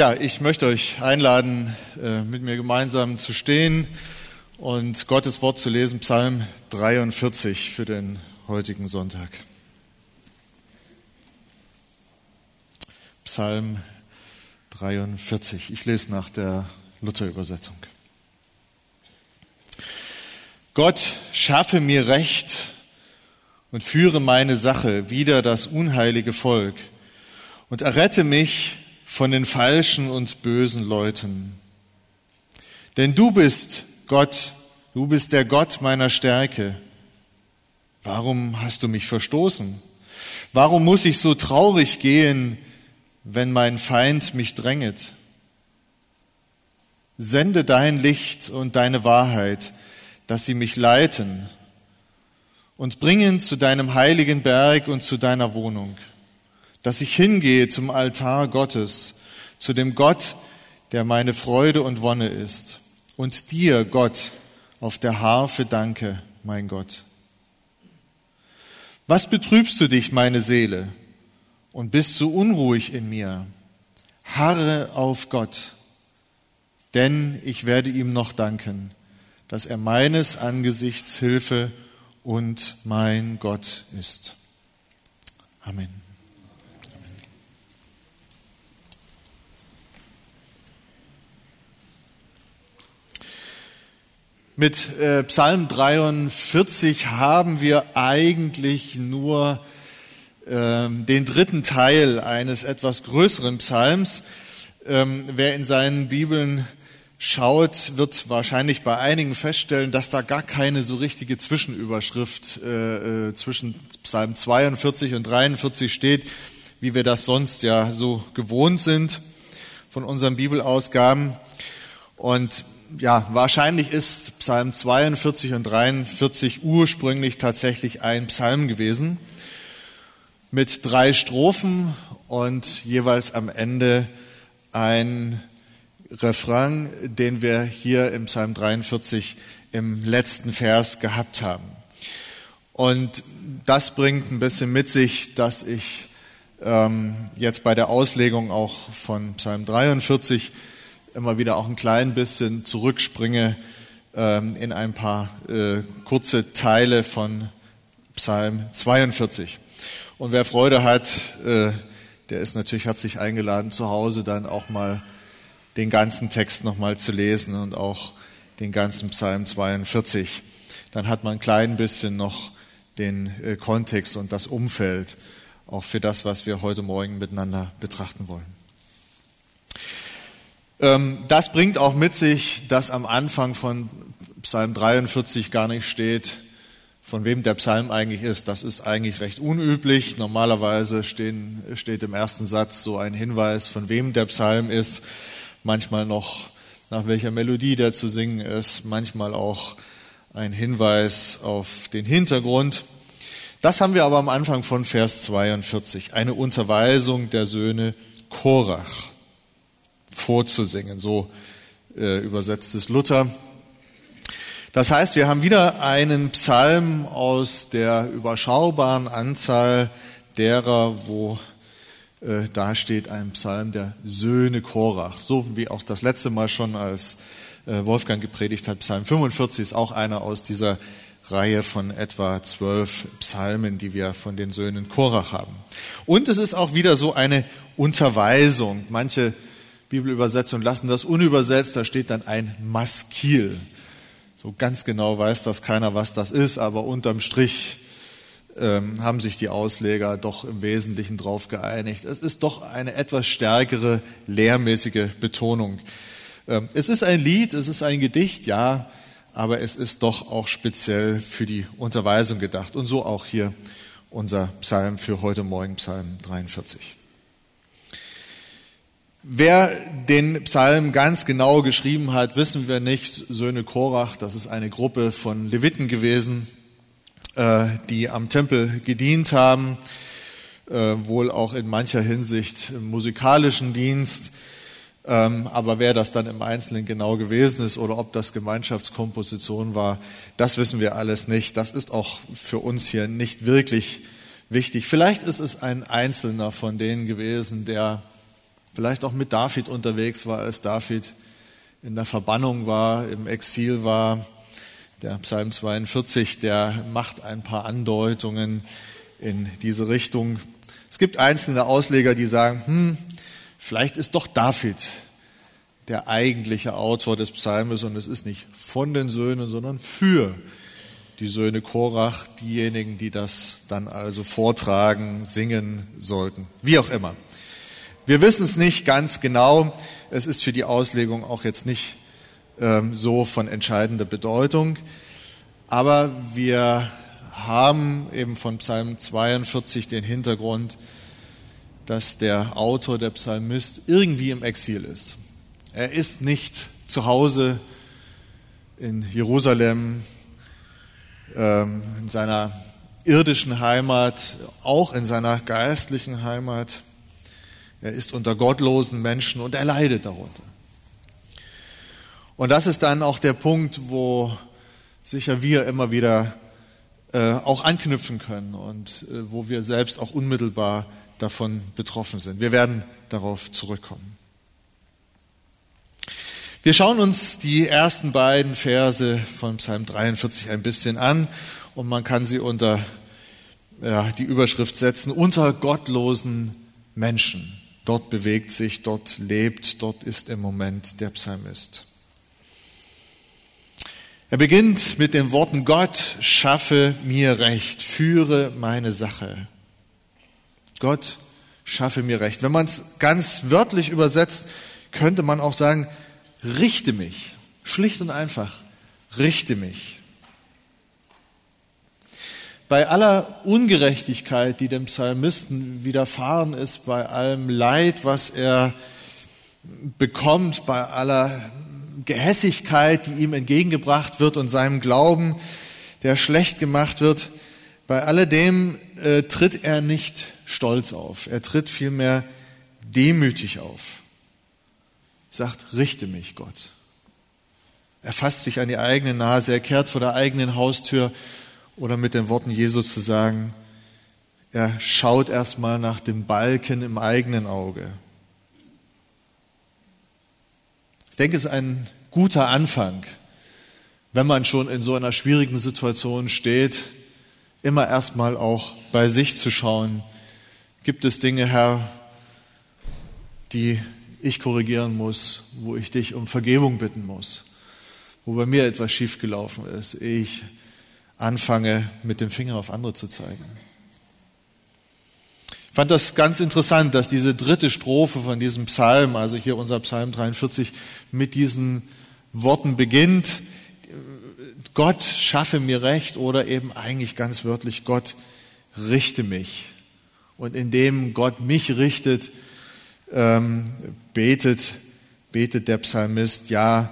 Ja, ich möchte euch einladen, äh, mit mir gemeinsam zu stehen und Gottes Wort zu lesen, Psalm 43 für den heutigen Sonntag. Psalm 43. Ich lese nach der Luther-Übersetzung. Gott schaffe mir Recht und führe meine Sache wider das unheilige Volk und errette mich von den falschen und bösen Leuten. Denn du bist Gott, du bist der Gott meiner Stärke. Warum hast du mich verstoßen? Warum muss ich so traurig gehen, wenn mein Feind mich dränget? Sende dein Licht und deine Wahrheit, dass sie mich leiten und bringen zu deinem heiligen Berg und zu deiner Wohnung dass ich hingehe zum Altar Gottes, zu dem Gott, der meine Freude und Wonne ist. Und dir, Gott, auf der Harfe danke, mein Gott. Was betrübst du dich, meine Seele, und bist so unruhig in mir? Harre auf Gott, denn ich werde ihm noch danken, dass er meines Angesichts Hilfe und mein Gott ist. Amen. Mit äh, Psalm 43 haben wir eigentlich nur äh, den dritten Teil eines etwas größeren Psalms. Ähm, wer in seinen Bibeln schaut, wird wahrscheinlich bei einigen feststellen, dass da gar keine so richtige Zwischenüberschrift äh, äh zwischen Psalm 42 und 43 steht, wie wir das sonst ja so gewohnt sind von unseren Bibelausgaben. Und ja, wahrscheinlich ist Psalm 42 und 43 ursprünglich tatsächlich ein Psalm gewesen mit drei Strophen und jeweils am Ende ein Refrain, den wir hier im Psalm 43 im letzten Vers gehabt haben. Und das bringt ein bisschen mit sich, dass ich ähm, jetzt bei der Auslegung auch von Psalm 43 immer wieder auch ein klein bisschen zurückspringe ähm, in ein paar äh, kurze Teile von Psalm 42. Und wer Freude hat, äh, der ist natürlich herzlich eingeladen, zu Hause dann auch mal den ganzen Text nochmal zu lesen und auch den ganzen Psalm 42. Dann hat man ein klein bisschen noch den äh, Kontext und das Umfeld auch für das, was wir heute Morgen miteinander betrachten wollen. Ähm, das bringt auch mit sich, dass am Anfang von Psalm 43 gar nicht steht, von wem der Psalm eigentlich ist. Das ist eigentlich recht unüblich. Normalerweise stehen, steht im ersten Satz so ein Hinweis, von wem der Psalm ist. Manchmal noch, nach welcher Melodie der zu singen ist. Manchmal auch ein Hinweis auf den Hintergrund. Das haben wir aber am Anfang von Vers 42. Eine Unterweisung der Söhne Korach vorzusingen. So äh, übersetzt es Luther. Das heißt, wir haben wieder einen Psalm aus der überschaubaren Anzahl derer, wo äh, da steht ein Psalm der Söhne Korach. So wie auch das letzte Mal schon, als äh, Wolfgang gepredigt hat. Psalm 45 ist auch einer aus dieser Reihe von etwa zwölf Psalmen, die wir von den Söhnen Korach haben. Und es ist auch wieder so eine Unterweisung. Manche Bibelübersetzungen lassen das unübersetzt, da steht dann ein Maskil. So ganz genau weiß das keiner, was das ist, aber unterm Strich ähm, haben sich die Ausleger doch im Wesentlichen darauf geeinigt. Es ist doch eine etwas stärkere lehrmäßige Betonung. Ähm, es ist ein Lied, es ist ein Gedicht, ja, aber es ist doch auch speziell für die Unterweisung gedacht. Und so auch hier unser Psalm für heute Morgen, Psalm 43. Wer den Psalm ganz genau geschrieben hat, wissen wir nicht. Söhne Korach, das ist eine Gruppe von Leviten gewesen, äh, die am Tempel gedient haben, äh, wohl auch in mancher Hinsicht im musikalischen Dienst. Ähm, aber wer das dann im Einzelnen genau gewesen ist oder ob das Gemeinschaftskomposition war, das wissen wir alles nicht. Das ist auch für uns hier nicht wirklich wichtig. Vielleicht ist es ein Einzelner von denen gewesen, der vielleicht auch mit David unterwegs war, als David in der Verbannung war, im Exil war. Der Psalm 42, der macht ein paar Andeutungen in diese Richtung. Es gibt einzelne Ausleger, die sagen, hm, vielleicht ist doch David der eigentliche Autor des Psalmes und es ist nicht von den Söhnen, sondern für die Söhne Korach, diejenigen, die das dann also vortragen, singen sollten. Wie auch immer. Wir wissen es nicht ganz genau. Es ist für die Auslegung auch jetzt nicht ähm, so von entscheidender Bedeutung. Aber wir haben eben von Psalm 42 den Hintergrund, dass der Autor, der Psalmist, irgendwie im Exil ist. Er ist nicht zu Hause in Jerusalem, ähm, in seiner irdischen Heimat, auch in seiner geistlichen Heimat. Er ist unter gottlosen Menschen und er leidet darunter. Und das ist dann auch der Punkt, wo sicher wir immer wieder äh, auch anknüpfen können und äh, wo wir selbst auch unmittelbar davon betroffen sind. Wir werden darauf zurückkommen. Wir schauen uns die ersten beiden Verse von Psalm 43 ein bisschen an und man kann sie unter ja, die Überschrift setzen, unter gottlosen Menschen. Dort bewegt sich, dort lebt, dort ist im Moment der Psalmist. Er beginnt mit den Worten, Gott schaffe mir Recht, führe meine Sache. Gott schaffe mir Recht. Wenn man es ganz wörtlich übersetzt, könnte man auch sagen, richte mich, schlicht und einfach, richte mich. Bei aller Ungerechtigkeit, die dem Psalmisten widerfahren ist, bei allem Leid, was er bekommt, bei aller Gehässigkeit, die ihm entgegengebracht wird und seinem Glauben, der schlecht gemacht wird, bei alledem äh, tritt er nicht stolz auf. Er tritt vielmehr demütig auf sagt, richte mich, Gott. Er fasst sich an die eigene Nase, er kehrt vor der eigenen Haustür oder mit den Worten Jesu zu sagen, er schaut erstmal nach dem Balken im eigenen Auge. Ich denke, es ist ein guter Anfang, wenn man schon in so einer schwierigen Situation steht, immer erstmal auch bei sich zu schauen, gibt es Dinge, Herr, die ich korrigieren muss, wo ich dich um Vergebung bitten muss, wo bei mir etwas schiefgelaufen ist, ich anfange, mit dem Finger auf andere zu zeigen. Ich fand das ganz interessant, dass diese dritte Strophe von diesem Psalm, also hier unser Psalm 43, mit diesen Worten beginnt. Gott schaffe mir Recht oder eben eigentlich ganz wörtlich, Gott richte mich. Und indem Gott mich richtet, ähm, betet, betet der Psalmist, ja,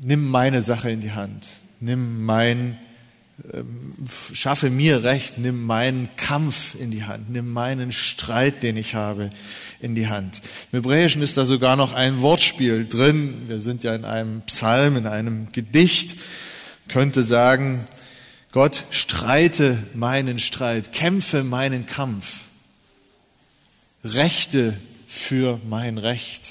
nimm meine Sache in die Hand, nimm mein, schaffe mir Recht, nimm meinen Kampf in die Hand, nimm meinen Streit, den ich habe, in die Hand. Im Hebräischen ist da sogar noch ein Wortspiel drin. Wir sind ja in einem Psalm, in einem Gedicht, könnte sagen, Gott streite meinen Streit, kämpfe meinen Kampf, rechte für mein Recht.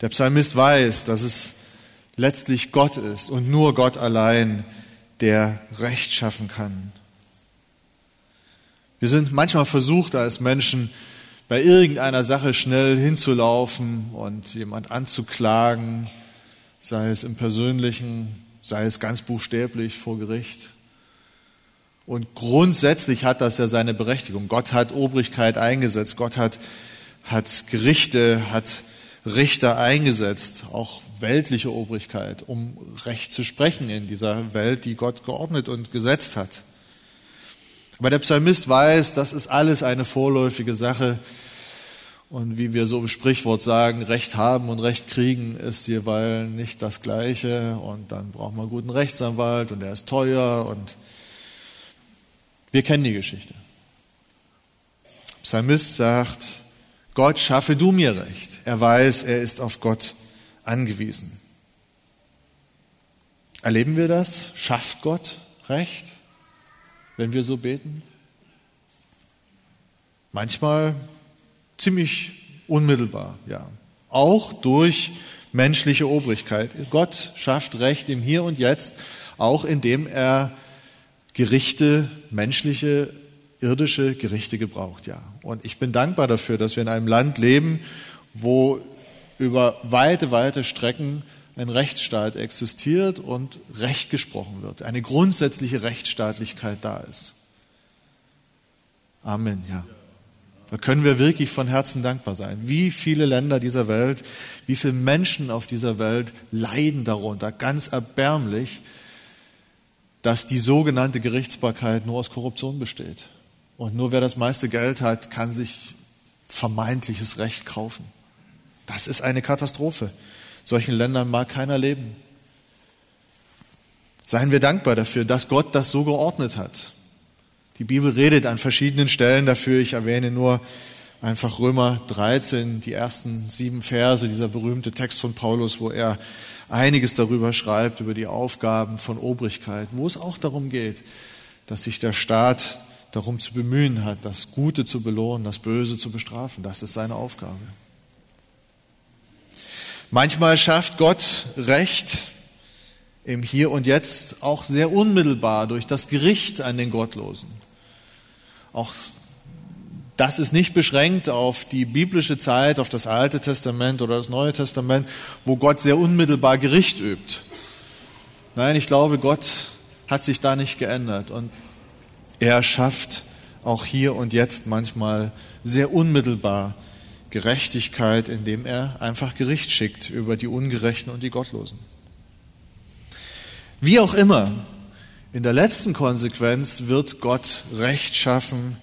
Der Psalmist weiß, dass es letztlich Gott ist und nur Gott allein, der Recht schaffen kann. Wir sind manchmal versucht als Menschen, bei irgendeiner Sache schnell hinzulaufen und jemand anzuklagen, sei es im persönlichen, sei es ganz buchstäblich vor Gericht. Und grundsätzlich hat das ja seine Berechtigung. Gott hat Obrigkeit eingesetzt, Gott hat, hat Gerichte, hat Richter eingesetzt, auch weltliche Obrigkeit, um Recht zu sprechen in dieser Welt, die Gott geordnet und gesetzt hat. Aber der Psalmist weiß, das ist alles eine vorläufige Sache. Und wie wir so im Sprichwort sagen, Recht haben und Recht kriegen ist jeweils nicht das Gleiche. Und dann braucht man einen guten Rechtsanwalt und der ist teuer und wir kennen die Geschichte. Psalmist sagt, Gott schaffe du mir Recht. Er weiß, er ist auf Gott angewiesen. Erleben wir das? Schafft Gott Recht, wenn wir so beten? Manchmal ziemlich unmittelbar, ja. Auch durch menschliche Obrigkeit. Gott schafft Recht im Hier und Jetzt, auch indem er Gerichte, menschliche, irdische Gerichte gebraucht, ja. Und ich bin dankbar dafür, dass wir in einem Land leben, wo über weite, weite Strecken ein Rechtsstaat existiert und Recht gesprochen wird, eine grundsätzliche Rechtsstaatlichkeit da ist. Amen, ja. Da können wir wirklich von Herzen dankbar sein. Wie viele Länder dieser Welt, wie viele Menschen auf dieser Welt leiden darunter, ganz erbärmlich, dass die sogenannte Gerichtsbarkeit nur aus Korruption besteht. Und nur wer das meiste Geld hat, kann sich vermeintliches Recht kaufen. Das ist eine Katastrophe. In solchen Ländern mag keiner leben. Seien wir dankbar dafür, dass Gott das so geordnet hat. Die Bibel redet an verschiedenen Stellen dafür. Ich erwähne nur einfach Römer 13, die ersten sieben Verse, dieser berühmte Text von Paulus, wo er einiges darüber schreibt, über die Aufgaben von Obrigkeit, wo es auch darum geht, dass sich der Staat darum zu bemühen hat, das Gute zu belohnen, das Böse zu bestrafen. Das ist seine Aufgabe. Manchmal schafft Gott Recht im Hier und Jetzt auch sehr unmittelbar durch das Gericht an den Gottlosen. Auch das ist nicht beschränkt auf die biblische Zeit, auf das Alte Testament oder das Neue Testament, wo Gott sehr unmittelbar Gericht übt. Nein, ich glaube, Gott hat sich da nicht geändert und er schafft auch hier und jetzt manchmal sehr unmittelbar Gerechtigkeit, indem er einfach Gericht schickt über die Ungerechten und die Gottlosen. Wie auch immer, in der letzten Konsequenz wird Gott Recht schaffen,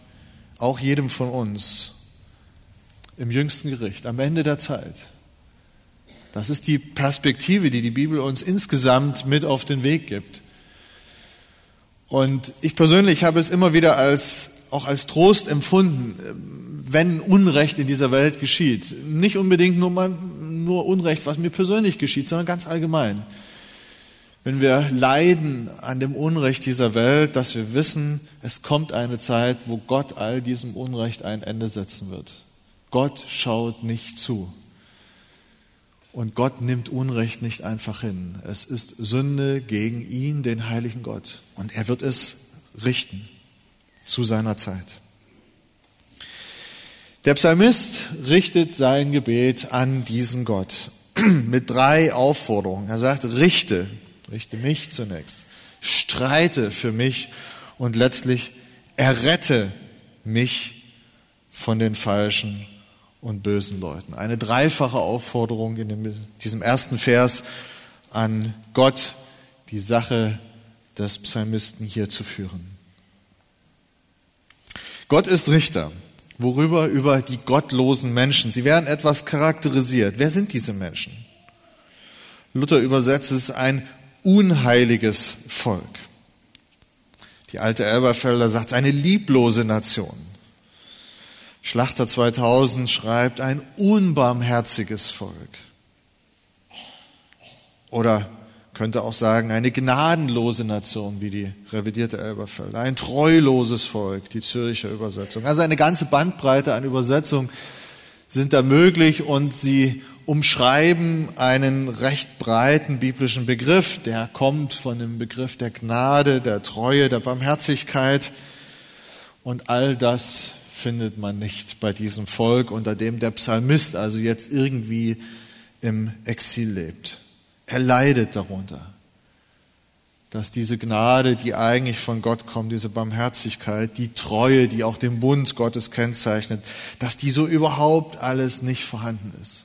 auch jedem von uns, im jüngsten Gericht, am Ende der Zeit. Das ist die Perspektive, die die Bibel uns insgesamt mit auf den Weg gibt. Und ich persönlich habe es immer wieder als, auch als Trost empfunden, wenn Unrecht in dieser Welt geschieht. Nicht unbedingt nur, mal, nur Unrecht, was mir persönlich geschieht, sondern ganz allgemein. Wenn wir leiden an dem Unrecht dieser Welt, dass wir wissen, es kommt eine Zeit, wo Gott all diesem Unrecht ein Ende setzen wird. Gott schaut nicht zu. Und Gott nimmt Unrecht nicht einfach hin. Es ist Sünde gegen ihn, den heiligen Gott. Und er wird es richten zu seiner Zeit. Der Psalmist richtet sein Gebet an diesen Gott mit drei Aufforderungen. Er sagt, richte, richte mich zunächst, streite für mich und letztlich errette mich von den falschen und bösen Leuten. Eine dreifache Aufforderung in diesem ersten Vers an Gott, die Sache des Psalmisten hier zu führen. Gott ist Richter. Worüber? Über die gottlosen Menschen. Sie werden etwas charakterisiert. Wer sind diese Menschen? Luther übersetzt es ein unheiliges Volk. Die alte Elberfelder sagt, eine lieblose Nation. Schlachter 2000 schreibt, ein unbarmherziges Volk. Oder könnte auch sagen, eine gnadenlose Nation, wie die revidierte Elberfelder, ein treuloses Volk, die Zürcher Übersetzung. Also eine ganze Bandbreite an Übersetzungen sind da möglich und sie umschreiben einen recht breiten biblischen Begriff, der kommt von dem Begriff der Gnade, der Treue, der Barmherzigkeit. Und all das findet man nicht bei diesem Volk, unter dem der Psalmist also jetzt irgendwie im Exil lebt. Er leidet darunter, dass diese Gnade, die eigentlich von Gott kommt, diese Barmherzigkeit, die Treue, die auch den Bund Gottes kennzeichnet, dass die so überhaupt alles nicht vorhanden ist.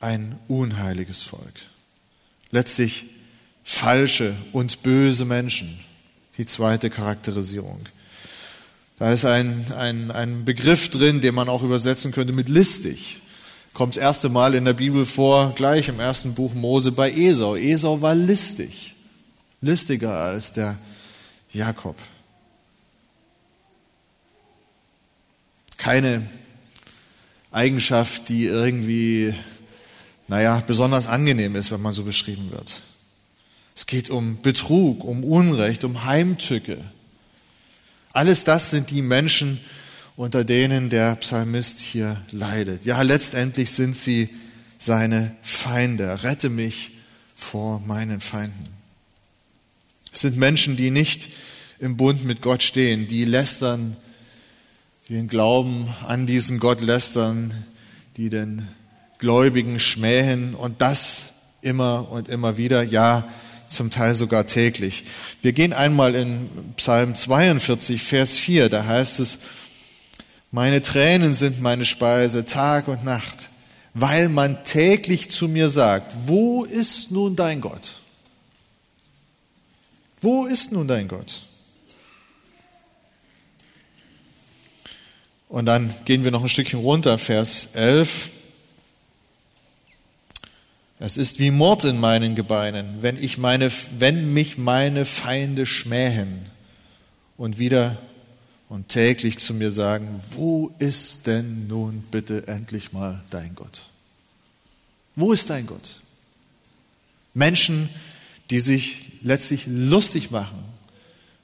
Ein unheiliges Volk. Letztlich falsche und böse Menschen. Die zweite Charakterisierung. Da ist ein, ein, ein Begriff drin, den man auch übersetzen könnte mit listig kommt das erste Mal in der Bibel vor, gleich im ersten Buch Mose bei Esau. Esau war listig, listiger als der Jakob. Keine Eigenschaft, die irgendwie, naja, besonders angenehm ist, wenn man so beschrieben wird. Es geht um Betrug, um Unrecht, um Heimtücke. Alles das sind die Menschen, unter denen der Psalmist hier leidet. Ja, letztendlich sind sie seine Feinde. Rette mich vor meinen Feinden. Es sind Menschen, die nicht im Bund mit Gott stehen, die lästern, die den Glauben an diesen Gott lästern, die den Gläubigen schmähen und das immer und immer wieder, ja, zum Teil sogar täglich. Wir gehen einmal in Psalm 42, Vers 4, da heißt es, meine Tränen sind meine Speise Tag und Nacht, weil man täglich zu mir sagt, wo ist nun dein Gott? Wo ist nun dein Gott? Und dann gehen wir noch ein Stückchen runter, Vers 11. Es ist wie Mord in meinen Gebeinen, wenn, ich meine, wenn mich meine Feinde schmähen und wieder und täglich zu mir sagen, wo ist denn nun bitte endlich mal dein Gott? Wo ist dein Gott? Menschen, die sich letztlich lustig machen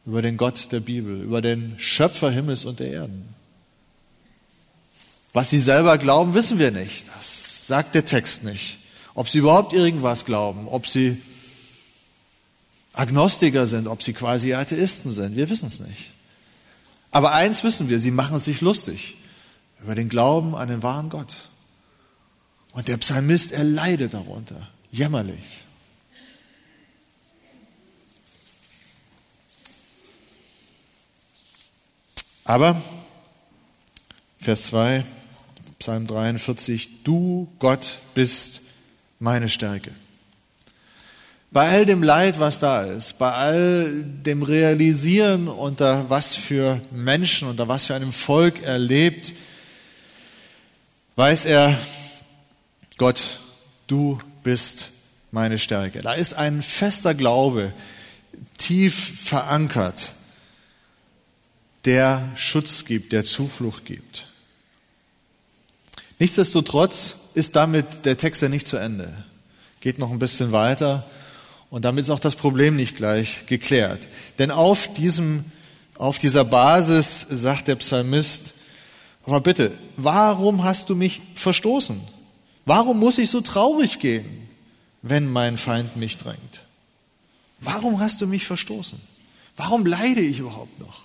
über den Gott der Bibel, über den Schöpfer Himmels und der Erden. Was sie selber glauben, wissen wir nicht. Das sagt der Text nicht. Ob sie überhaupt irgendwas glauben, ob sie Agnostiker sind, ob sie quasi Atheisten sind, wir wissen es nicht. Aber eins wissen wir, sie machen sich lustig über den Glauben an den wahren Gott. Und der Psalmist, er leidet darunter, jämmerlich. Aber, Vers 2, Psalm 43, du Gott bist meine Stärke. Bei all dem Leid, was da ist, bei all dem Realisieren, unter was für Menschen, unter was für einem Volk er lebt, weiß er, Gott, du bist meine Stärke. Da ist ein fester Glaube, tief verankert, der Schutz gibt, der Zuflucht gibt. Nichtsdestotrotz ist damit der Text ja nicht zu Ende. Geht noch ein bisschen weiter und damit ist auch das Problem nicht gleich geklärt. Denn auf, diesem, auf dieser Basis sagt der Psalmist, aber bitte, warum hast du mich verstoßen? Warum muss ich so traurig gehen, wenn mein Feind mich drängt? Warum hast du mich verstoßen? Warum leide ich überhaupt noch?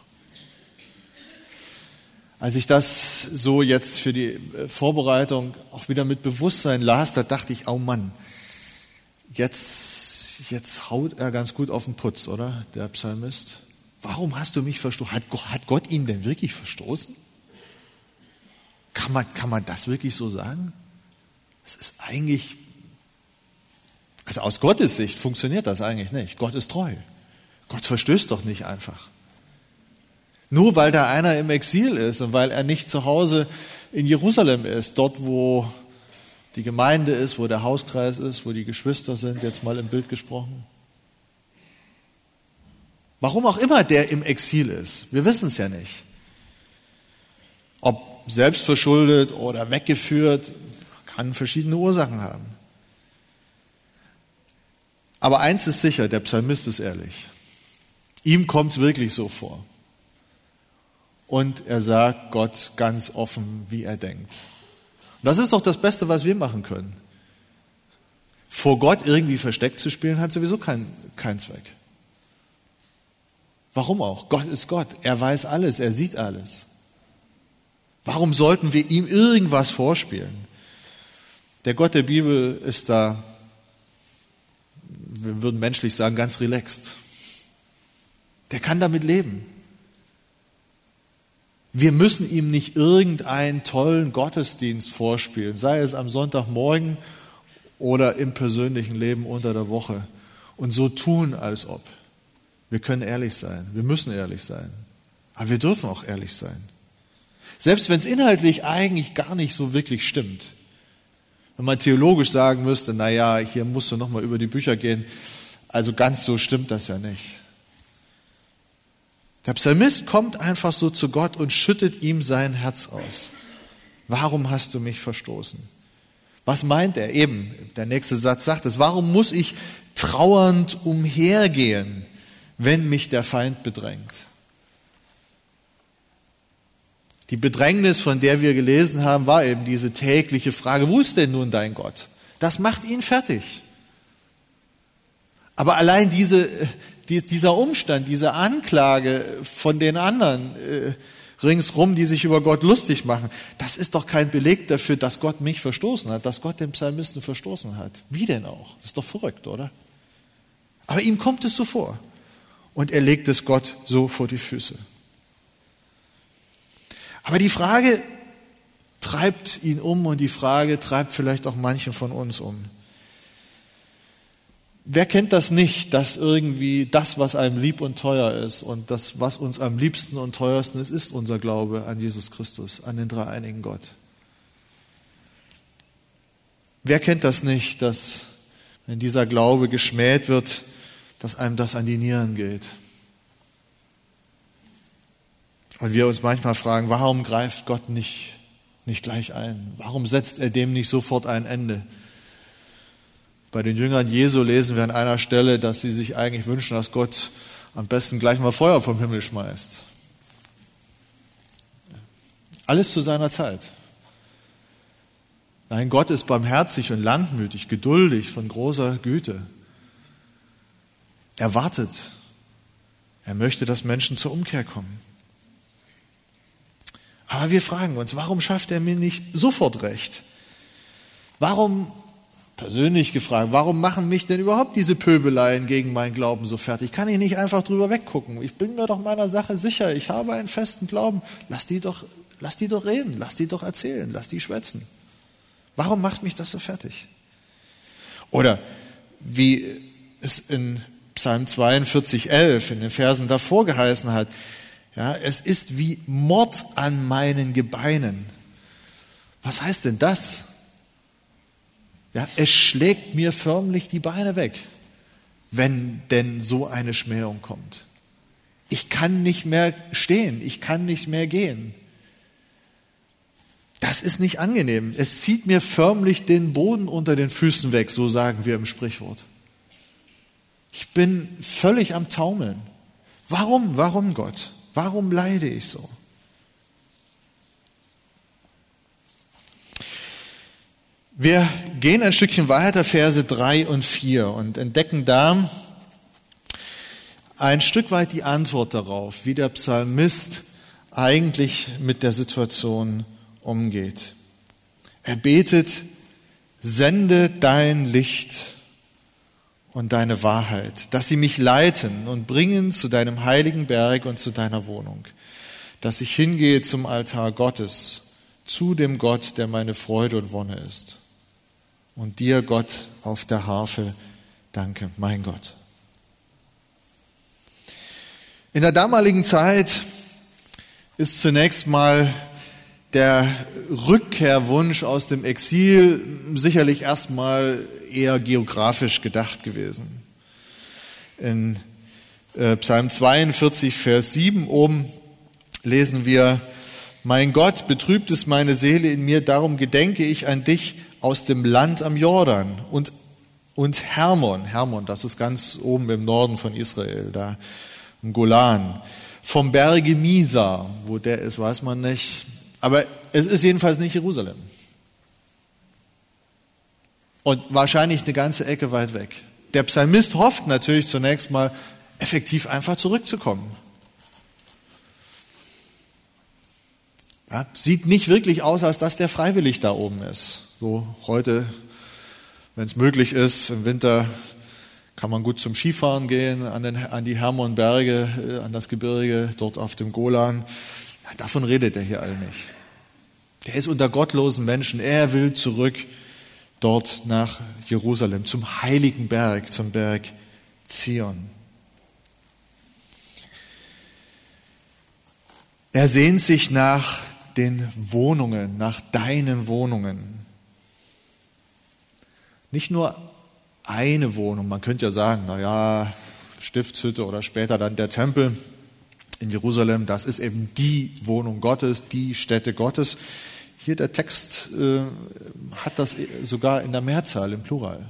Als ich das so jetzt für die äh, Vorbereitung auch wieder mit Bewusstsein las, da dachte ich, oh Mann, jetzt, jetzt haut er ganz gut auf den Putz, oder? Der Psalmist. Warum hast du mich verstoßen? Hat, hat Gott ihn denn wirklich verstoßen? Kann man, kann man das wirklich so sagen? Das ist eigentlich, also aus Gottes Sicht funktioniert das eigentlich nicht. Gott ist treu. Gott verstößt doch nicht einfach. Nur weil da einer im Exil ist und weil er nicht zu Hause in Jerusalem ist, dort wo die Gemeinde ist, wo der Hauskreis ist, wo die Geschwister sind, jetzt mal im Bild gesprochen. Warum auch immer der im Exil ist, wir wissen es ja nicht. Ob selbst verschuldet oder weggeführt, kann verschiedene Ursachen haben. Aber eins ist sicher, der Psalmist ist ehrlich. Ihm kommt es wirklich so vor und er sagt Gott ganz offen, wie er denkt. Und das ist doch das Beste, was wir machen können. Vor Gott irgendwie versteckt zu spielen, hat sowieso keinen kein Zweck. Warum auch? Gott ist Gott. Er weiß alles, er sieht alles. Warum sollten wir ihm irgendwas vorspielen? Der Gott der Bibel ist da, wir würden menschlich sagen, ganz relaxed. Der kann damit leben. Wir müssen ihm nicht irgendeinen tollen Gottesdienst vorspielen, sei es am Sonntagmorgen oder im persönlichen Leben unter der Woche und so tun, als ob. Wir können ehrlich sein, wir müssen ehrlich sein, aber wir dürfen auch ehrlich sein. Selbst wenn es inhaltlich eigentlich gar nicht so wirklich stimmt. Wenn man theologisch sagen müsste, na ja, hier musst du nochmal über die Bücher gehen, also ganz so stimmt das ja nicht. Der Psalmist kommt einfach so zu Gott und schüttet ihm sein Herz aus. Warum hast du mich verstoßen? Was meint er eben? Der nächste Satz sagt es. Warum muss ich trauernd umhergehen, wenn mich der Feind bedrängt? Die Bedrängnis, von der wir gelesen haben, war eben diese tägliche Frage, wo ist denn nun dein Gott? Das macht ihn fertig. Aber allein diese, dieser Umstand, diese Anklage von den anderen äh, ringsrum, die sich über Gott lustig machen, das ist doch kein Beleg dafür, dass Gott mich verstoßen hat, dass Gott den Psalmisten verstoßen hat. Wie denn auch? Das ist doch verrückt, oder? Aber ihm kommt es so vor. Und er legt es Gott so vor die Füße. Aber die Frage treibt ihn um und die Frage treibt vielleicht auch manchen von uns um. Wer kennt das nicht, dass irgendwie das, was einem lieb und teuer ist und das, was uns am liebsten und teuersten ist, ist unser Glaube an Jesus Christus, an den dreieinigen Gott. Wer kennt das nicht, dass wenn dieser Glaube geschmäht wird, dass einem das an die Nieren geht? Und wir uns manchmal fragen, warum greift Gott nicht, nicht gleich ein? Warum setzt er dem nicht sofort ein Ende? Bei den Jüngern Jesu lesen wir an einer Stelle, dass sie sich eigentlich wünschen, dass Gott am besten gleich mal Feuer vom Himmel schmeißt. Alles zu seiner Zeit. Nein, Gott ist barmherzig und langmütig, geduldig, von großer Güte. Er wartet. Er möchte, dass Menschen zur Umkehr kommen. Aber wir fragen uns, warum schafft er mir nicht sofort recht? Warum persönlich gefragt, warum machen mich denn überhaupt diese Pöbeleien gegen meinen Glauben so fertig? Kann ich nicht einfach drüber weggucken? Ich bin mir doch meiner Sache sicher, ich habe einen festen Glauben. Lass die doch, lass die doch reden, lass die doch erzählen, lass die schwätzen. Warum macht mich das so fertig? Oder wie es in Psalm 42, 11 in den Versen davor geheißen hat, ja, es ist wie Mord an meinen Gebeinen. Was heißt denn das? Ja, es schlägt mir förmlich die Beine weg, wenn denn so eine Schmähung kommt. Ich kann nicht mehr stehen, ich kann nicht mehr gehen. Das ist nicht angenehm. Es zieht mir förmlich den Boden unter den Füßen weg, so sagen wir im Sprichwort. Ich bin völlig am Taumeln. Warum, warum Gott? Warum leide ich so? Wir gehen ein Stückchen weiter, Verse 3 und 4, und entdecken da ein Stück weit die Antwort darauf, wie der Psalmist eigentlich mit der Situation umgeht. Er betet, sende dein Licht und deine Wahrheit, dass sie mich leiten und bringen zu deinem heiligen Berg und zu deiner Wohnung, dass ich hingehe zum Altar Gottes, zu dem Gott, der meine Freude und Wonne ist und dir, Gott, auf der Harfe danke, mein Gott. In der damaligen Zeit ist zunächst mal der Rückkehrwunsch aus dem Exil sicherlich erstmal eher geografisch gedacht gewesen. In äh, Psalm 42, Vers 7 oben lesen wir, Mein Gott, betrübt es meine Seele in mir, darum gedenke ich an dich, aus dem Land am Jordan und, und Hermon. Hermon, das ist ganz oben im Norden von Israel, da im Golan. Vom Berge Misa, wo der ist, weiß man nicht. Aber es ist jedenfalls nicht Jerusalem. Und wahrscheinlich eine ganze Ecke weit weg. Der Psalmist hofft natürlich zunächst mal, effektiv einfach zurückzukommen. Ja, sieht nicht wirklich aus, als dass der freiwillig da oben ist. So heute, wenn es möglich ist, im Winter kann man gut zum Skifahren gehen, an, den, an die Hermonberge, äh, an das Gebirge, dort auf dem Golan. Davon redet er hier alle nicht. Der ist unter gottlosen Menschen. Er will zurück dort nach Jerusalem, zum heiligen Berg, zum Berg Zion. Er sehnt sich nach den Wohnungen, nach deinen Wohnungen. Nicht nur eine Wohnung, man könnte ja sagen, naja, Stiftshütte oder später dann der Tempel in Jerusalem, das ist eben die Wohnung Gottes, die Stätte Gottes. Hier der Text äh, hat das sogar in der Mehrzahl, im Plural.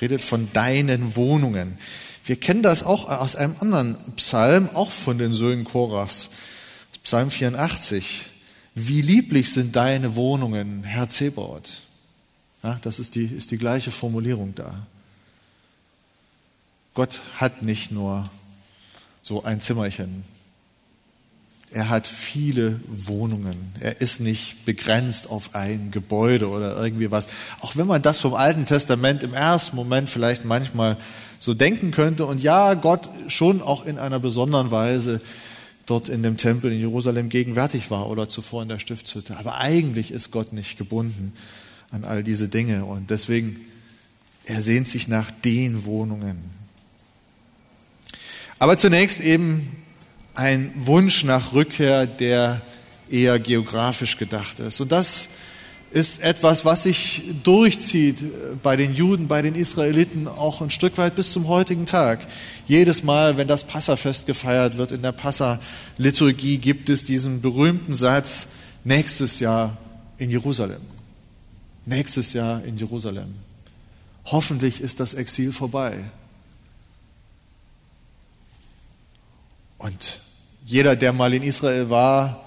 Redet von deinen Wohnungen. Wir kennen das auch aus einem anderen Psalm, auch von den Söhnen Korachs, Psalm 84. Wie lieblich sind deine Wohnungen, Herr Zebaoth. Ja, das ist die, ist die gleiche Formulierung da. Gott hat nicht nur so ein Zimmerchen. Er hat viele Wohnungen. Er ist nicht begrenzt auf ein Gebäude oder irgendwie was. Auch wenn man das vom Alten Testament im ersten Moment vielleicht manchmal so denken könnte. Und ja, Gott schon auch in einer besonderen Weise dort in dem Tempel in Jerusalem gegenwärtig war oder zuvor in der Stiftshütte. Aber eigentlich ist Gott nicht gebunden an all diese Dinge. Und deswegen, er sehnt sich nach den Wohnungen. Aber zunächst eben ein Wunsch nach Rückkehr, der eher geografisch gedacht ist. Und das ist etwas, was sich durchzieht bei den Juden, bei den Israeliten auch ein Stück weit bis zum heutigen Tag. Jedes Mal, wenn das Passafest gefeiert wird, in der Passa-Liturgie gibt es diesen berühmten Satz, nächstes Jahr in Jerusalem. Nächstes Jahr in Jerusalem. Hoffentlich ist das Exil vorbei. Und jeder, der mal in Israel war,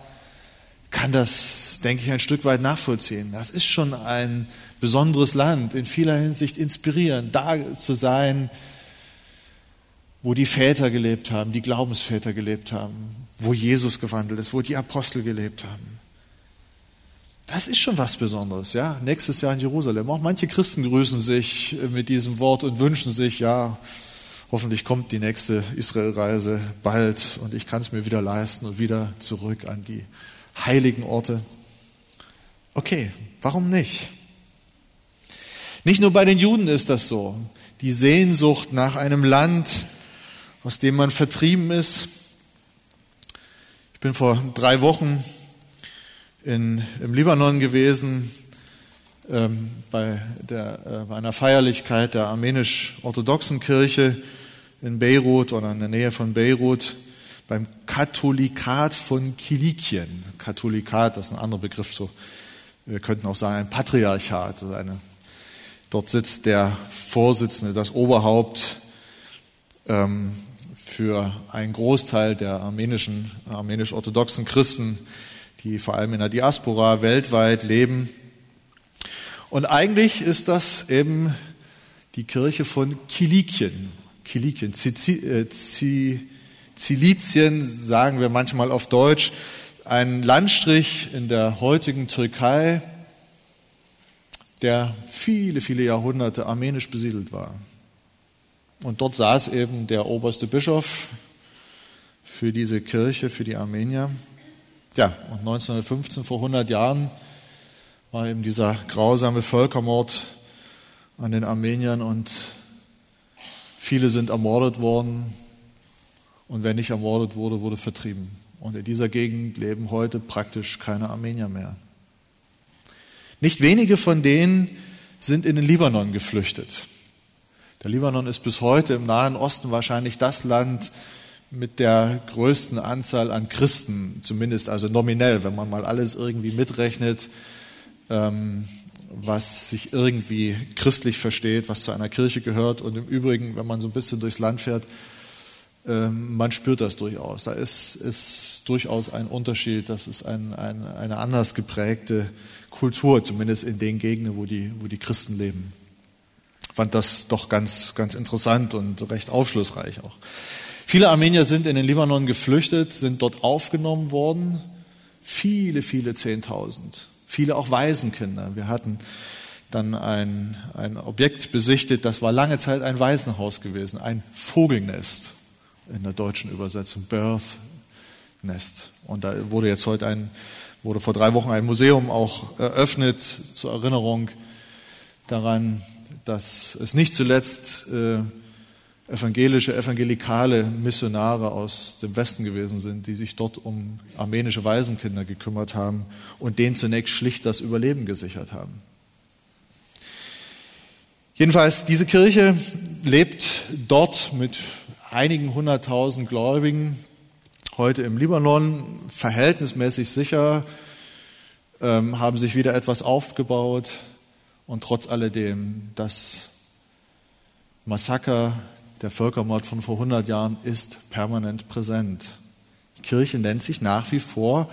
kann das, denke ich, ein Stück weit nachvollziehen. Das ist schon ein besonderes Land, in vieler Hinsicht inspirierend, da zu sein, wo die Väter gelebt haben, die Glaubensväter gelebt haben, wo Jesus gewandelt ist, wo die Apostel gelebt haben. Das ist schon was Besonderes, ja. Nächstes Jahr in Jerusalem. Auch manche Christen grüßen sich mit diesem Wort und wünschen sich, ja, hoffentlich kommt die nächste Israelreise bald und ich kann es mir wieder leisten und wieder zurück an die heiligen Orte. Okay, warum nicht? Nicht nur bei den Juden ist das so. Die Sehnsucht nach einem Land, aus dem man vertrieben ist. Ich bin vor drei Wochen in, im Libanon gewesen, ähm, bei, der, äh, bei einer Feierlichkeit der armenisch-orthodoxen Kirche in Beirut oder in der Nähe von Beirut beim Katholikat von Kilikien. Katholikat, das ist ein anderer Begriff, so, wir könnten auch sagen ein Patriarchat. Also eine, dort sitzt der Vorsitzende, das Oberhaupt ähm, für einen Großteil der armenisch-orthodoxen Christen, die vor allem in der Diaspora weltweit leben. Und eigentlich ist das eben die Kirche von Kilikien. Kilikien, Zilizien sagen wir manchmal auf Deutsch, ein Landstrich in der heutigen Türkei, der viele, viele Jahrhunderte armenisch besiedelt war. Und dort saß eben der oberste Bischof für diese Kirche, für die Armenier. Ja, und 1915, vor 100 Jahren, war eben dieser grausame Völkermord an den Armeniern und viele sind ermordet worden und wer nicht ermordet wurde, wurde vertrieben. Und in dieser Gegend leben heute praktisch keine Armenier mehr. Nicht wenige von denen sind in den Libanon geflüchtet. Der Libanon ist bis heute im Nahen Osten wahrscheinlich das Land mit der größten Anzahl an Christen, zumindest also nominell, wenn man mal alles irgendwie mitrechnet, ähm, was sich irgendwie christlich versteht, was zu einer Kirche gehört. Und im Übrigen, wenn man so ein bisschen durchs Land fährt, ähm, man spürt das durchaus. Da ist, ist durchaus ein Unterschied. Das ist ein, ein, eine anders geprägte Kultur, zumindest in den Gegenden, wo die, wo die Christen leben. Ich fand das doch ganz, ganz interessant und recht aufschlussreich auch. Viele Armenier sind in den Libanon geflüchtet, sind dort aufgenommen worden. Viele, viele Zehntausend. Viele auch Waisenkinder. Wir hatten dann ein, ein Objekt besichtet, das war lange Zeit ein Waisenhaus gewesen, ein Vogelnest in der deutschen Übersetzung, Birth Nest. Und da wurde jetzt heute ein, wurde vor drei Wochen ein Museum auch eröffnet zur Erinnerung daran, dass es nicht zuletzt äh, evangelische, evangelikale Missionare aus dem Westen gewesen sind, die sich dort um armenische Waisenkinder gekümmert haben und denen zunächst schlicht das Überleben gesichert haben. Jedenfalls, diese Kirche lebt dort mit einigen hunderttausend Gläubigen, heute im Libanon, verhältnismäßig sicher, ähm, haben sich wieder etwas aufgebaut und trotz alledem das Massaker der Völkermord von vor 100 Jahren ist permanent präsent. Die Kirche nennt sich nach wie vor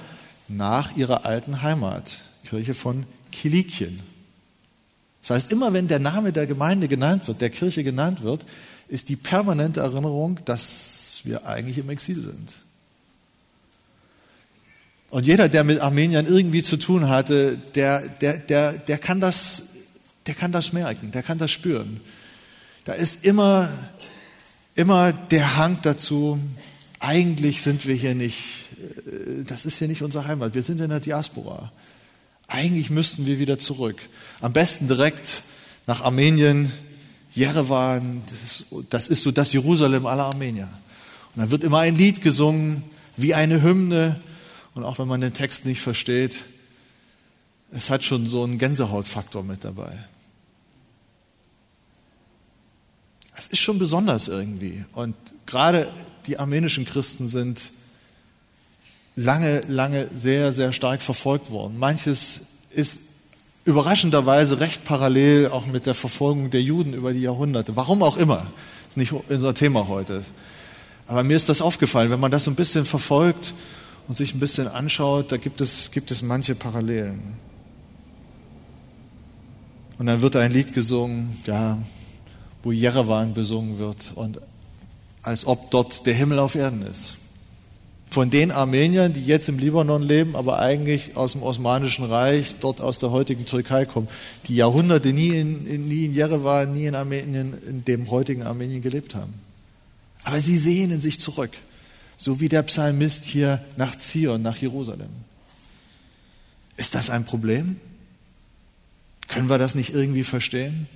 nach ihrer alten Heimat, Kirche von Kilikien. Das heißt, immer wenn der Name der Gemeinde genannt wird, der Kirche genannt wird, ist die permanente Erinnerung, dass wir eigentlich im Exil sind. Und jeder, der mit Armeniern irgendwie zu tun hatte, der, der, der, der, kann das, der kann das merken, der kann das spüren. Da ist immer, immer der Hang dazu, eigentlich sind wir hier nicht, äh, das ist hier nicht unsere Heimat, wir sind in der Diaspora. Eigentlich müssten wir wieder zurück. Am besten direkt nach Armenien, Jerewan, das ist so das Jerusalem aller Armenier. Und dann wird immer ein Lied gesungen, wie eine Hymne. Und auch wenn man den Text nicht versteht, es hat schon so einen Gänsehautfaktor mit dabei. Es ist schon besonders irgendwie. Und gerade die armenischen Christen sind lange, lange sehr, sehr stark verfolgt worden. Manches ist überraschenderweise recht parallel auch mit der Verfolgung der Juden über die Jahrhunderte. Warum auch immer. Das ist nicht unser Thema heute. Aber mir ist das aufgefallen, wenn man das so ein bisschen verfolgt und sich ein bisschen anschaut, da gibt es, gibt es manche Parallelen. Und dann wird ein Lied gesungen, ja, wo Jerewan besungen wird und als ob dort der Himmel auf Erden ist von den Armeniern, die jetzt im Libanon leben, aber eigentlich aus dem Osmanischen Reich, dort aus der heutigen Türkei kommen, die Jahrhunderte nie in, in, nie in Jerewan, nie in Armenien, in dem heutigen Armenien gelebt haben. Aber sie sehnen sich zurück, so wie der Psalmist hier nach Zion, nach Jerusalem. Ist das ein Problem? Können wir das nicht irgendwie verstehen?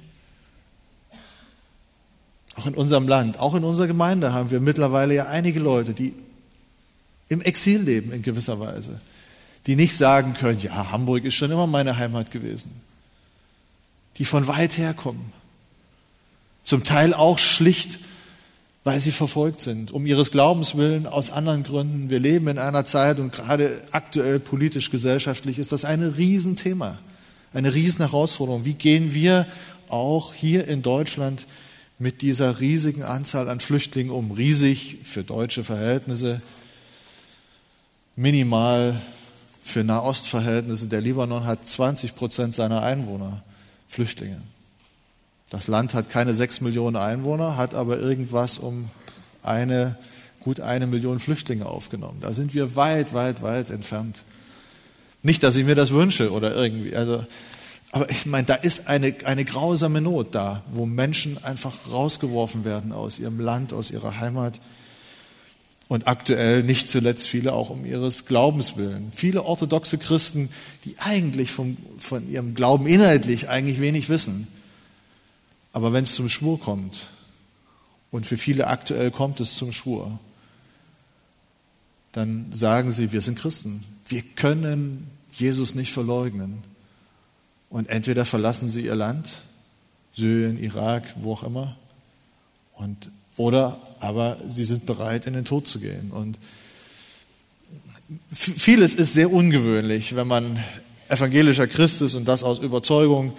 Auch in unserem Land, auch in unserer Gemeinde haben wir mittlerweile ja einige Leute, die im Exil leben in gewisser Weise, die nicht sagen können, ja, Hamburg ist schon immer meine Heimat gewesen, die von weit her kommen, zum Teil auch schlicht, weil sie verfolgt sind, um ihres Glaubens willen, aus anderen Gründen. Wir leben in einer Zeit und gerade aktuell politisch, gesellschaftlich ist das ein Riesenthema, eine Riesenherausforderung. Wie gehen wir auch hier in Deutschland mit dieser riesigen Anzahl an Flüchtlingen um? Riesig für deutsche Verhältnisse, minimal für Nahostverhältnisse. Der Libanon hat 20 Prozent seiner Einwohner Flüchtlinge. Das Land hat keine sechs Millionen Einwohner, hat aber irgendwas um eine, gut eine Million Flüchtlinge aufgenommen. Da sind wir weit, weit, weit entfernt. Nicht, dass ich mir das wünsche oder irgendwie. Also, aber ich meine, da ist eine, eine grausame Not da, wo Menschen einfach rausgeworfen werden aus ihrem Land, aus ihrer Heimat und aktuell nicht zuletzt viele auch um ihres Glaubens willen. Viele orthodoxe Christen, die eigentlich vom, von ihrem Glauben inhaltlich eigentlich wenig wissen. Aber wenn es zum Schwur kommt, und für viele aktuell kommt es zum Schwur, dann sagen sie, wir sind Christen. Wir können Jesus nicht verleugnen. Und entweder verlassen sie ihr Land, Syrien, Irak, wo auch immer, und oder aber sie sind bereit, in den Tod zu gehen. Und vieles ist sehr ungewöhnlich, wenn man evangelischer Christ ist und das aus Überzeugung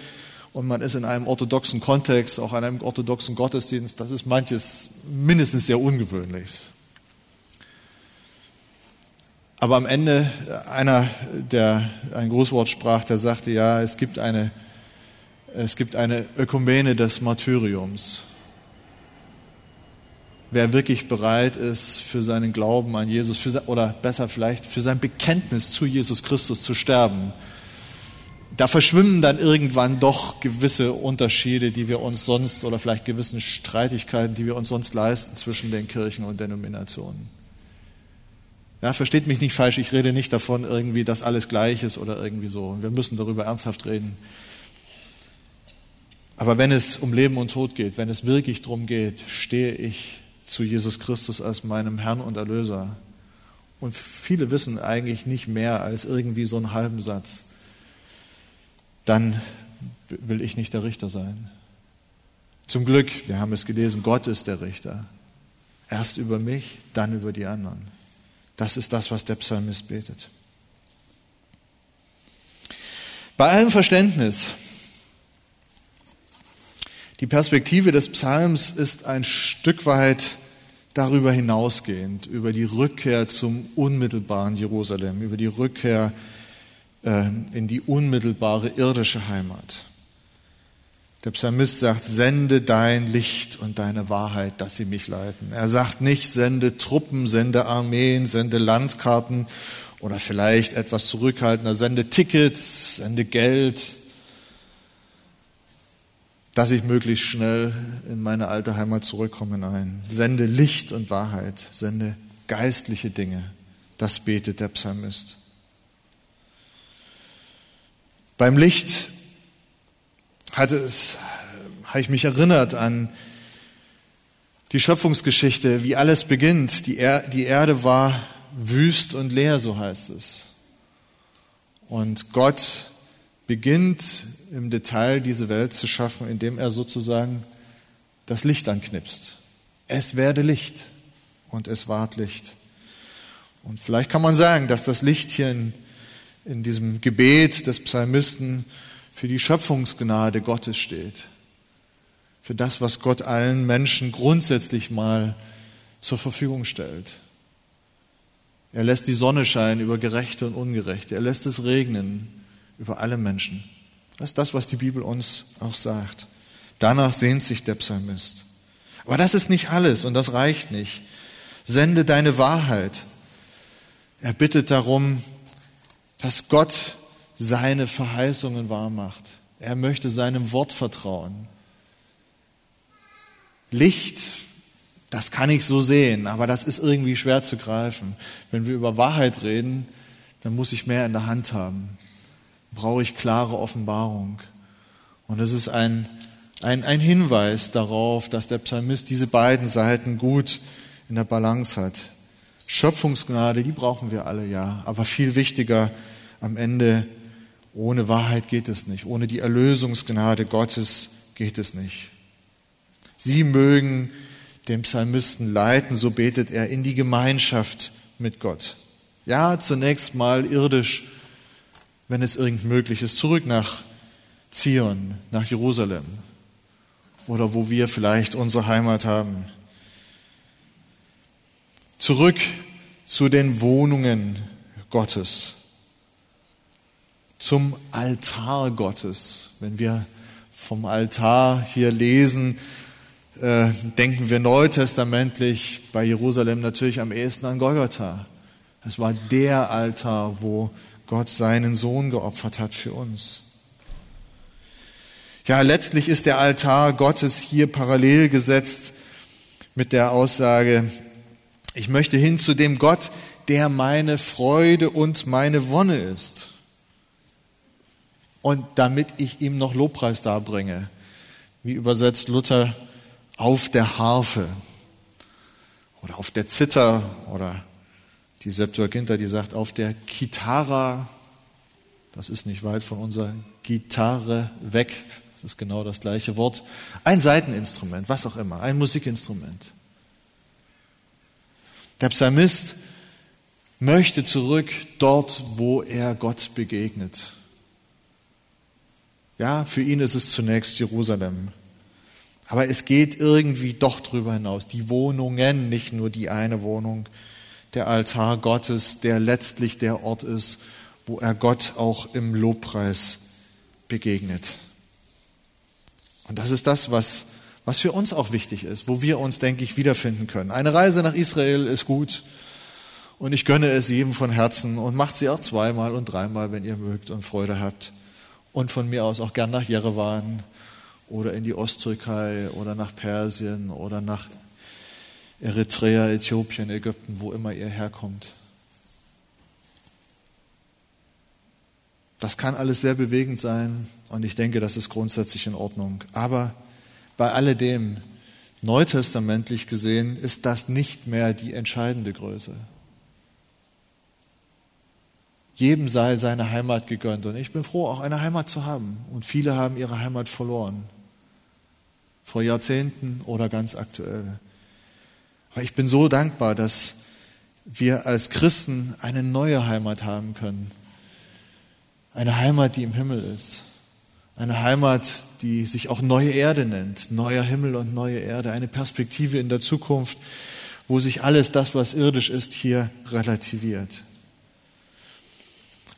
und man ist in einem orthodoxen Kontext, auch in einem orthodoxen Gottesdienst. Das ist manches mindestens sehr ungewöhnlich. Aber am Ende einer, der ein Großwort sprach, der sagte, ja, es gibt eine, es gibt eine Ökumene des Martyriums wer wirklich bereit ist, für seinen Glauben an Jesus, für, oder besser vielleicht für sein Bekenntnis zu Jesus Christus zu sterben. Da verschwimmen dann irgendwann doch gewisse Unterschiede, die wir uns sonst, oder vielleicht gewissen Streitigkeiten, die wir uns sonst leisten zwischen den Kirchen und Denominationen. Ja, versteht mich nicht falsch, ich rede nicht davon irgendwie, dass alles gleich ist oder irgendwie so. Wir müssen darüber ernsthaft reden. Aber wenn es um Leben und Tod geht, wenn es wirklich darum geht, stehe ich zu Jesus Christus als meinem Herrn und Erlöser. Und viele wissen eigentlich nicht mehr als irgendwie so einen halben Satz. Dann will ich nicht der Richter sein. Zum Glück, wir haben es gelesen, Gott ist der Richter. Erst über mich, dann über die anderen. Das ist das, was der Psalmist betet. Bei allem Verständnis, die Perspektive des Psalms ist ein Stück weit darüber hinausgehend, über die Rückkehr zum unmittelbaren Jerusalem, über die Rückkehr äh, in die unmittelbare irdische Heimat. Der Psalmist sagt, sende dein Licht und deine Wahrheit, dass sie mich leiten. Er sagt nicht, sende Truppen, sende Armeen, sende Landkarten oder vielleicht etwas zurückhaltender, sende Tickets, sende Geld, dass ich möglichst schnell in meine alte Heimat zurückkomme. Nein, sende Licht und Wahrheit, sende geistliche Dinge. Das betet der Psalmist. Beim Licht hatte es, habe ich mich erinnert an die Schöpfungsgeschichte, wie alles beginnt. Die, er die Erde war wüst und leer, so heißt es. Und Gott beginnt im Detail diese Welt zu schaffen, indem er sozusagen das Licht anknipst. Es werde Licht und es ward Licht. Und vielleicht kann man sagen, dass das Licht hier in, in diesem Gebet des Psalmisten für die Schöpfungsgnade Gottes steht. Für das, was Gott allen Menschen grundsätzlich mal zur Verfügung stellt. Er lässt die Sonne scheinen über Gerechte und Ungerechte. Er lässt es regnen über alle Menschen. Das ist das, was die Bibel uns auch sagt. Danach sehnt sich der Psalmist. Aber das ist nicht alles und das reicht nicht. Sende deine Wahrheit. Er bittet darum, dass Gott seine Verheißungen wahrmacht. Er möchte seinem Wort vertrauen. Licht, das kann ich so sehen, aber das ist irgendwie schwer zu greifen. Wenn wir über Wahrheit reden, dann muss ich mehr in der Hand haben. Brauche ich klare Offenbarung. Und es ist ein, ein, ein Hinweis darauf, dass der Psalmist diese beiden Seiten gut in der Balance hat. Schöpfungsgnade, die brauchen wir alle, ja. Aber viel wichtiger am Ende ohne Wahrheit geht es nicht. Ohne die Erlösungsgnade Gottes geht es nicht. Sie mögen den Psalmisten leiten, so betet er, in die Gemeinschaft mit Gott. Ja, zunächst mal irdisch, wenn es irgend möglich ist, zurück nach Zion, nach Jerusalem oder wo wir vielleicht unsere Heimat haben. Zurück zu den Wohnungen Gottes zum Altar Gottes. Wenn wir vom Altar hier lesen, äh, denken wir neutestamentlich bei Jerusalem natürlich am ehesten an Golgatha. Es war der Altar, wo Gott seinen Sohn geopfert hat für uns. Ja, letztlich ist der Altar Gottes hier parallel gesetzt mit der Aussage, ich möchte hin zu dem Gott, der meine Freude und meine Wonne ist und damit ich ihm noch Lobpreis darbringe. Wie übersetzt Luther auf der Harfe oder auf der Zither oder die Septuaginta, die sagt auf der Kitara. Das ist nicht weit von unserer Gitarre weg. Das ist genau das gleiche Wort. Ein Seiteninstrument, was auch immer, ein Musikinstrument. Der Psalmist möchte zurück dort, wo er Gott begegnet. Ja, für ihn ist es zunächst Jerusalem. Aber es geht irgendwie doch drüber hinaus. Die Wohnungen, nicht nur die eine Wohnung, der Altar Gottes, der letztlich der Ort ist, wo er Gott auch im Lobpreis begegnet. Und das ist das, was, was für uns auch wichtig ist, wo wir uns, denke ich, wiederfinden können. Eine Reise nach Israel ist gut und ich gönne es jedem von Herzen und macht sie auch zweimal und dreimal, wenn ihr mögt und Freude habt und von mir aus auch gern nach Jerewan oder in die Osttürkei oder nach Persien oder nach Eritrea, Äthiopien, Ägypten, wo immer ihr herkommt. Das kann alles sehr bewegend sein und ich denke, das ist grundsätzlich in Ordnung. Aber bei alledem, neutestamentlich gesehen, ist das nicht mehr die entscheidende Größe. Jedem sei seine Heimat gegönnt. Und ich bin froh, auch eine Heimat zu haben. Und viele haben ihre Heimat verloren. Vor Jahrzehnten oder ganz aktuell. Aber ich bin so dankbar, dass wir als Christen eine neue Heimat haben können. Eine Heimat, die im Himmel ist. Eine Heimat, die sich auch neue Erde nennt. Neuer Himmel und neue Erde. Eine Perspektive in der Zukunft, wo sich alles das, was irdisch ist, hier relativiert.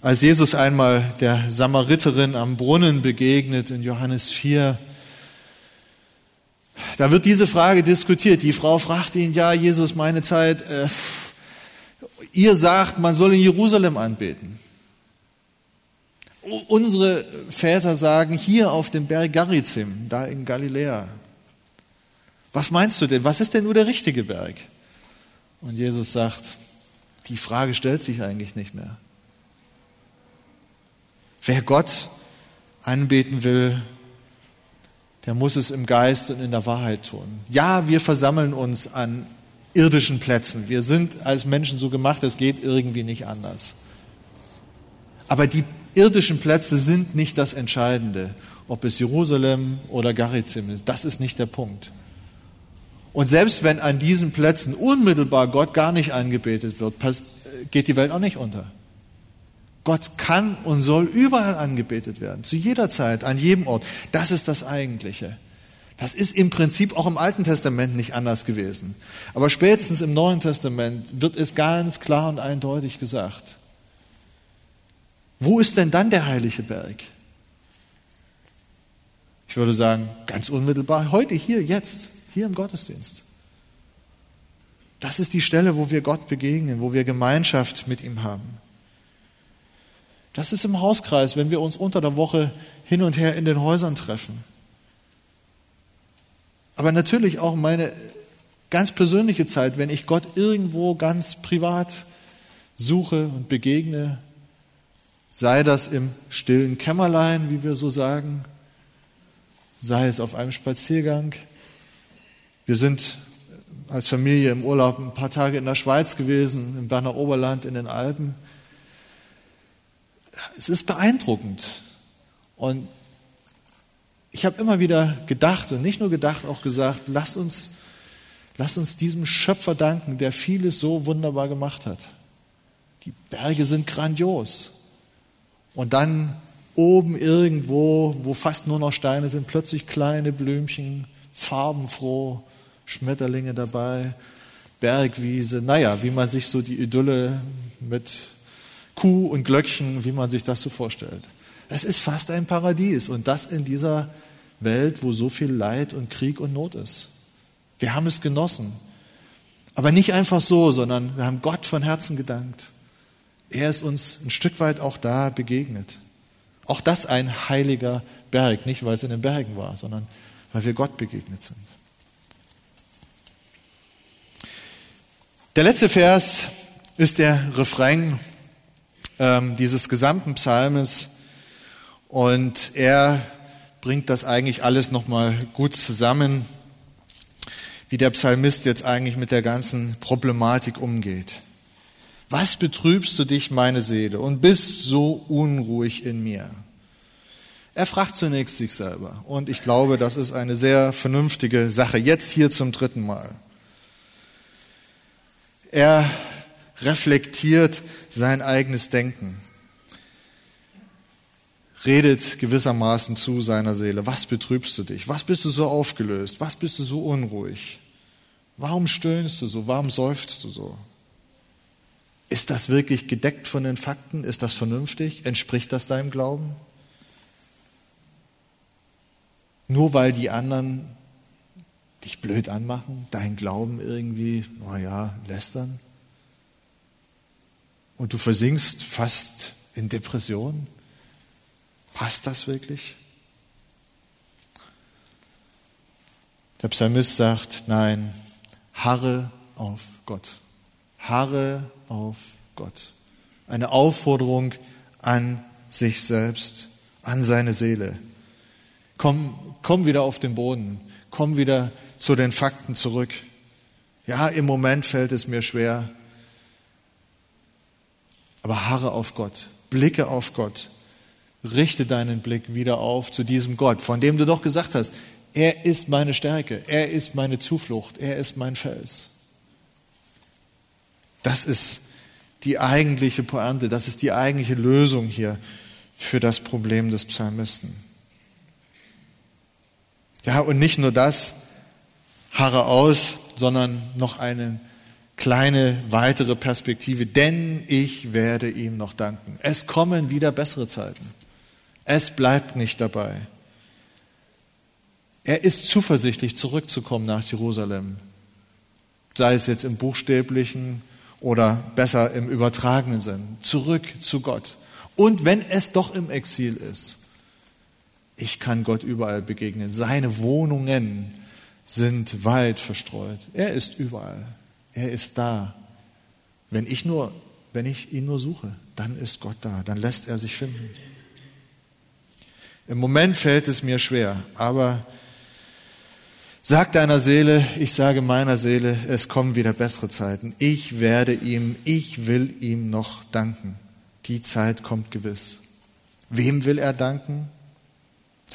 Als Jesus einmal der Samariterin am Brunnen begegnet in Johannes 4, da wird diese Frage diskutiert. Die Frau fragt ihn, ja, Jesus, meine Zeit, äh, ihr sagt, man soll in Jerusalem anbeten. Unsere Väter sagen, hier auf dem Berg Garizim, da in Galiläa. Was meinst du denn? Was ist denn nur der richtige Berg? Und Jesus sagt, die Frage stellt sich eigentlich nicht mehr. Wer Gott anbeten will, der muss es im Geist und in der Wahrheit tun. Ja, wir versammeln uns an irdischen Plätzen. Wir sind als Menschen so gemacht, es geht irgendwie nicht anders. Aber die irdischen Plätze sind nicht das Entscheidende, ob es Jerusalem oder Garizim ist. Das ist nicht der Punkt. Und selbst wenn an diesen Plätzen unmittelbar Gott gar nicht angebetet wird, geht die Welt auch nicht unter. Gott kann und soll überall angebetet werden, zu jeder Zeit, an jedem Ort. Das ist das Eigentliche. Das ist im Prinzip auch im Alten Testament nicht anders gewesen. Aber spätestens im Neuen Testament wird es ganz klar und eindeutig gesagt. Wo ist denn dann der heilige Berg? Ich würde sagen, ganz unmittelbar, heute, hier, jetzt, hier im Gottesdienst. Das ist die Stelle, wo wir Gott begegnen, wo wir Gemeinschaft mit ihm haben. Das ist im Hauskreis, wenn wir uns unter der Woche hin und her in den Häusern treffen. Aber natürlich auch meine ganz persönliche Zeit, wenn ich Gott irgendwo ganz privat suche und begegne, sei das im stillen Kämmerlein, wie wir so sagen, sei es auf einem Spaziergang. Wir sind als Familie im Urlaub ein paar Tage in der Schweiz gewesen, im Berner Oberland, in den Alpen es ist beeindruckend. Und ich habe immer wieder gedacht und nicht nur gedacht, auch gesagt, lass uns, lass uns diesem Schöpfer danken, der vieles so wunderbar gemacht hat. Die Berge sind grandios. Und dann oben irgendwo, wo fast nur noch Steine sind, plötzlich kleine Blümchen, farbenfroh, Schmetterlinge dabei, Bergwiese, naja, wie man sich so die Idylle mit Kuh und Glöckchen, wie man sich das so vorstellt. Es ist fast ein Paradies und das in dieser Welt, wo so viel Leid und Krieg und Not ist. Wir haben es genossen. Aber nicht einfach so, sondern wir haben Gott von Herzen gedankt. Er ist uns ein Stück weit auch da begegnet. Auch das ein heiliger Berg, nicht weil es in den Bergen war, sondern weil wir Gott begegnet sind. Der letzte Vers ist der Refrain ähm, dieses gesamten Psalmes und er bringt das eigentlich alles nochmal gut zusammen, wie der Psalmist jetzt eigentlich mit der ganzen Problematik umgeht. Was betrübst du dich, meine Seele, und bist so unruhig in mir? Er fragt zunächst sich selber. Und ich glaube, das ist eine sehr vernünftige Sache. Jetzt hier zum dritten Mal. Er reflektiert sein eigenes Denken, redet gewissermaßen zu seiner Seele. Was betrübst du dich? Was bist du so aufgelöst? Was bist du so unruhig? Warum stöhnst du so? Warum seufzt du so? Ist das wirklich gedeckt von den Fakten? Ist das vernünftig? Entspricht das deinem Glauben? Nur weil die anderen dich blöd anmachen, deinen Glauben irgendwie, naja, lästern? Und du versinkst fast in Depression? Passt das wirklich? Der Psalmist sagt, nein, harre auf Gott. Harre auf Gott. Eine Aufforderung an sich selbst, an seine Seele. Komm, komm wieder auf den Boden. Komm wieder zu den Fakten zurück. Ja, im Moment fällt es mir schwer, aber harre auf Gott, blicke auf Gott, richte deinen Blick wieder auf zu diesem Gott, von dem du doch gesagt hast, er ist meine Stärke, er ist meine Zuflucht, er ist mein Fels. Das ist die eigentliche Pointe, das ist die eigentliche Lösung hier für das Problem des Psalmisten. Ja, und nicht nur das, harre aus, sondern noch einen kleine weitere Perspektive, denn ich werde ihm noch danken. Es kommen wieder bessere Zeiten. Es bleibt nicht dabei. Er ist zuversichtlich, zurückzukommen nach Jerusalem, sei es jetzt im buchstäblichen oder besser im übertragenen Sinn, zurück zu Gott. Und wenn es doch im Exil ist, ich kann Gott überall begegnen. Seine Wohnungen sind weit verstreut. Er ist überall. Er ist da. Wenn ich nur, wenn ich ihn nur suche, dann ist Gott da. Dann lässt er sich finden. Im Moment fällt es mir schwer, aber sag deiner Seele, ich sage meiner Seele, es kommen wieder bessere Zeiten. Ich werde ihm, ich will ihm noch danken. Die Zeit kommt gewiss. Wem will er danken?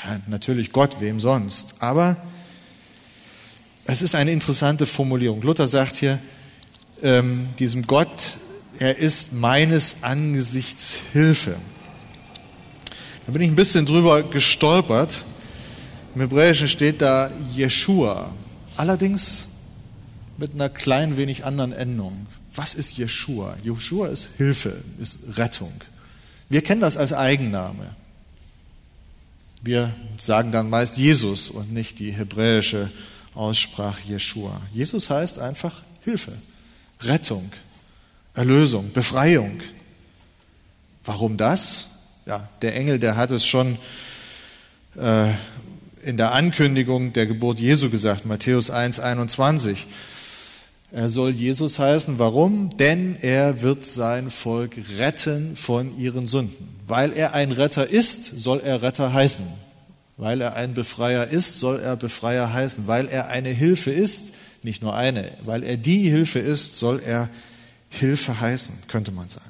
Ja, natürlich Gott, wem sonst. Aber es ist eine interessante Formulierung. Luther sagt hier, ähm, diesem Gott, er ist meines Angesichts Hilfe. Da bin ich ein bisschen drüber gestolpert. Im Hebräischen steht da Jeshua. Allerdings mit einer klein wenig anderen Endung. Was ist Jeshua? Jeshua ist Hilfe, ist Rettung. Wir kennen das als Eigenname. Wir sagen dann meist Jesus und nicht die hebräische Aussprache Jeshua. Jesus heißt einfach Hilfe, Rettung, Erlösung, Befreiung. Warum das? Ja, der Engel, der hat es schon äh, in der Ankündigung der Geburt Jesu gesagt, Matthäus 1, 21. Er soll Jesus heißen. Warum? Denn er wird sein Volk retten von ihren Sünden. Weil er ein Retter ist, soll er Retter heißen. Weil er ein Befreier ist, soll er Befreier heißen. Weil er eine Hilfe ist, nicht nur eine, weil er die Hilfe ist, soll er Hilfe heißen, könnte man sagen.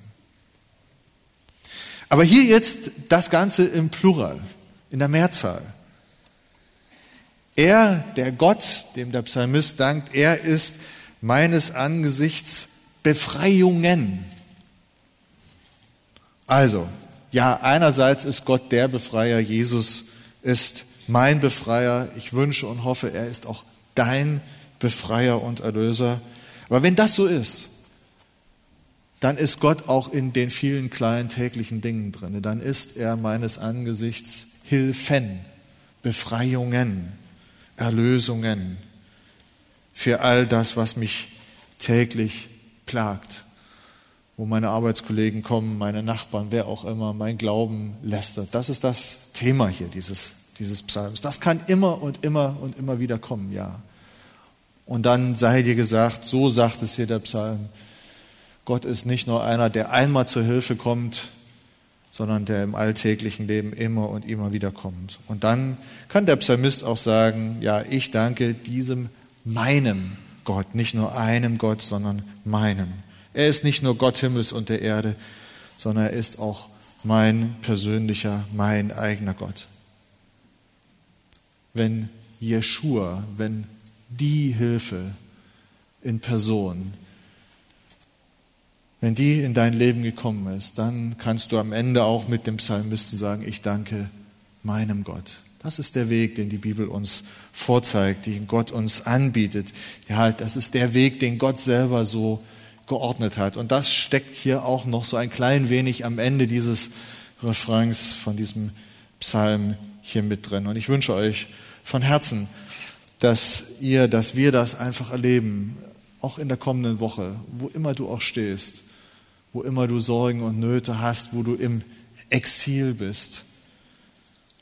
Aber hier jetzt das Ganze im Plural, in der Mehrzahl. Er, der Gott, dem der Psalmist dankt, er ist meines Angesichts Befreiungen. Also, ja, einerseits ist Gott der Befreier, Jesus ist mein Befreier. Ich wünsche und hoffe, er ist auch dein Befreier und Erlöser. Aber wenn das so ist, dann ist Gott auch in den vielen kleinen täglichen Dingen drin. Dann ist er meines Angesichts Hilfen, Befreiungen, Erlösungen für all das, was mich täglich plagt. Wo meine Arbeitskollegen kommen, meine Nachbarn, wer auch immer, mein Glauben lästert. Das ist das Thema hier dieses, dieses Psalms. Das kann immer und immer und immer wieder kommen, ja. Und dann sei dir gesagt, so sagt es hier der Psalm, Gott ist nicht nur einer, der einmal zur Hilfe kommt, sondern der im alltäglichen Leben immer und immer wieder kommt. Und dann kann der Psalmist auch sagen, ja, ich danke diesem meinem Gott, nicht nur einem Gott, sondern meinem. Er ist nicht nur Gott Himmels und der Erde, sondern er ist auch mein persönlicher, mein eigener Gott. Wenn Jeshua, wenn die Hilfe in Person, wenn die in dein Leben gekommen ist, dann kannst du am Ende auch mit dem Psalmisten sagen, ich danke meinem Gott. Das ist der Weg, den die Bibel uns vorzeigt, den Gott uns anbietet. Ja, das ist der Weg, den Gott selber so geordnet hat. Und das steckt hier auch noch so ein klein wenig am Ende dieses Refrains von diesem Psalm hier mit drin. Und ich wünsche euch von Herzen, dass ihr, dass wir das einfach erleben, auch in der kommenden Woche, wo immer du auch stehst, wo immer du Sorgen und Nöte hast, wo du im Exil bist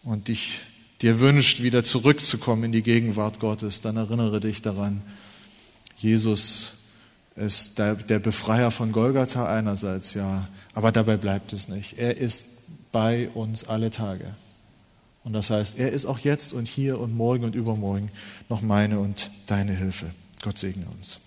und dich dir wünscht, wieder zurückzukommen in die Gegenwart Gottes, dann erinnere dich daran, Jesus ist der, der Befreier von Golgatha einerseits, ja, aber dabei bleibt es nicht. Er ist bei uns alle Tage. Und das heißt, er ist auch jetzt und hier und morgen und übermorgen noch meine und deine Hilfe. Gott segne uns.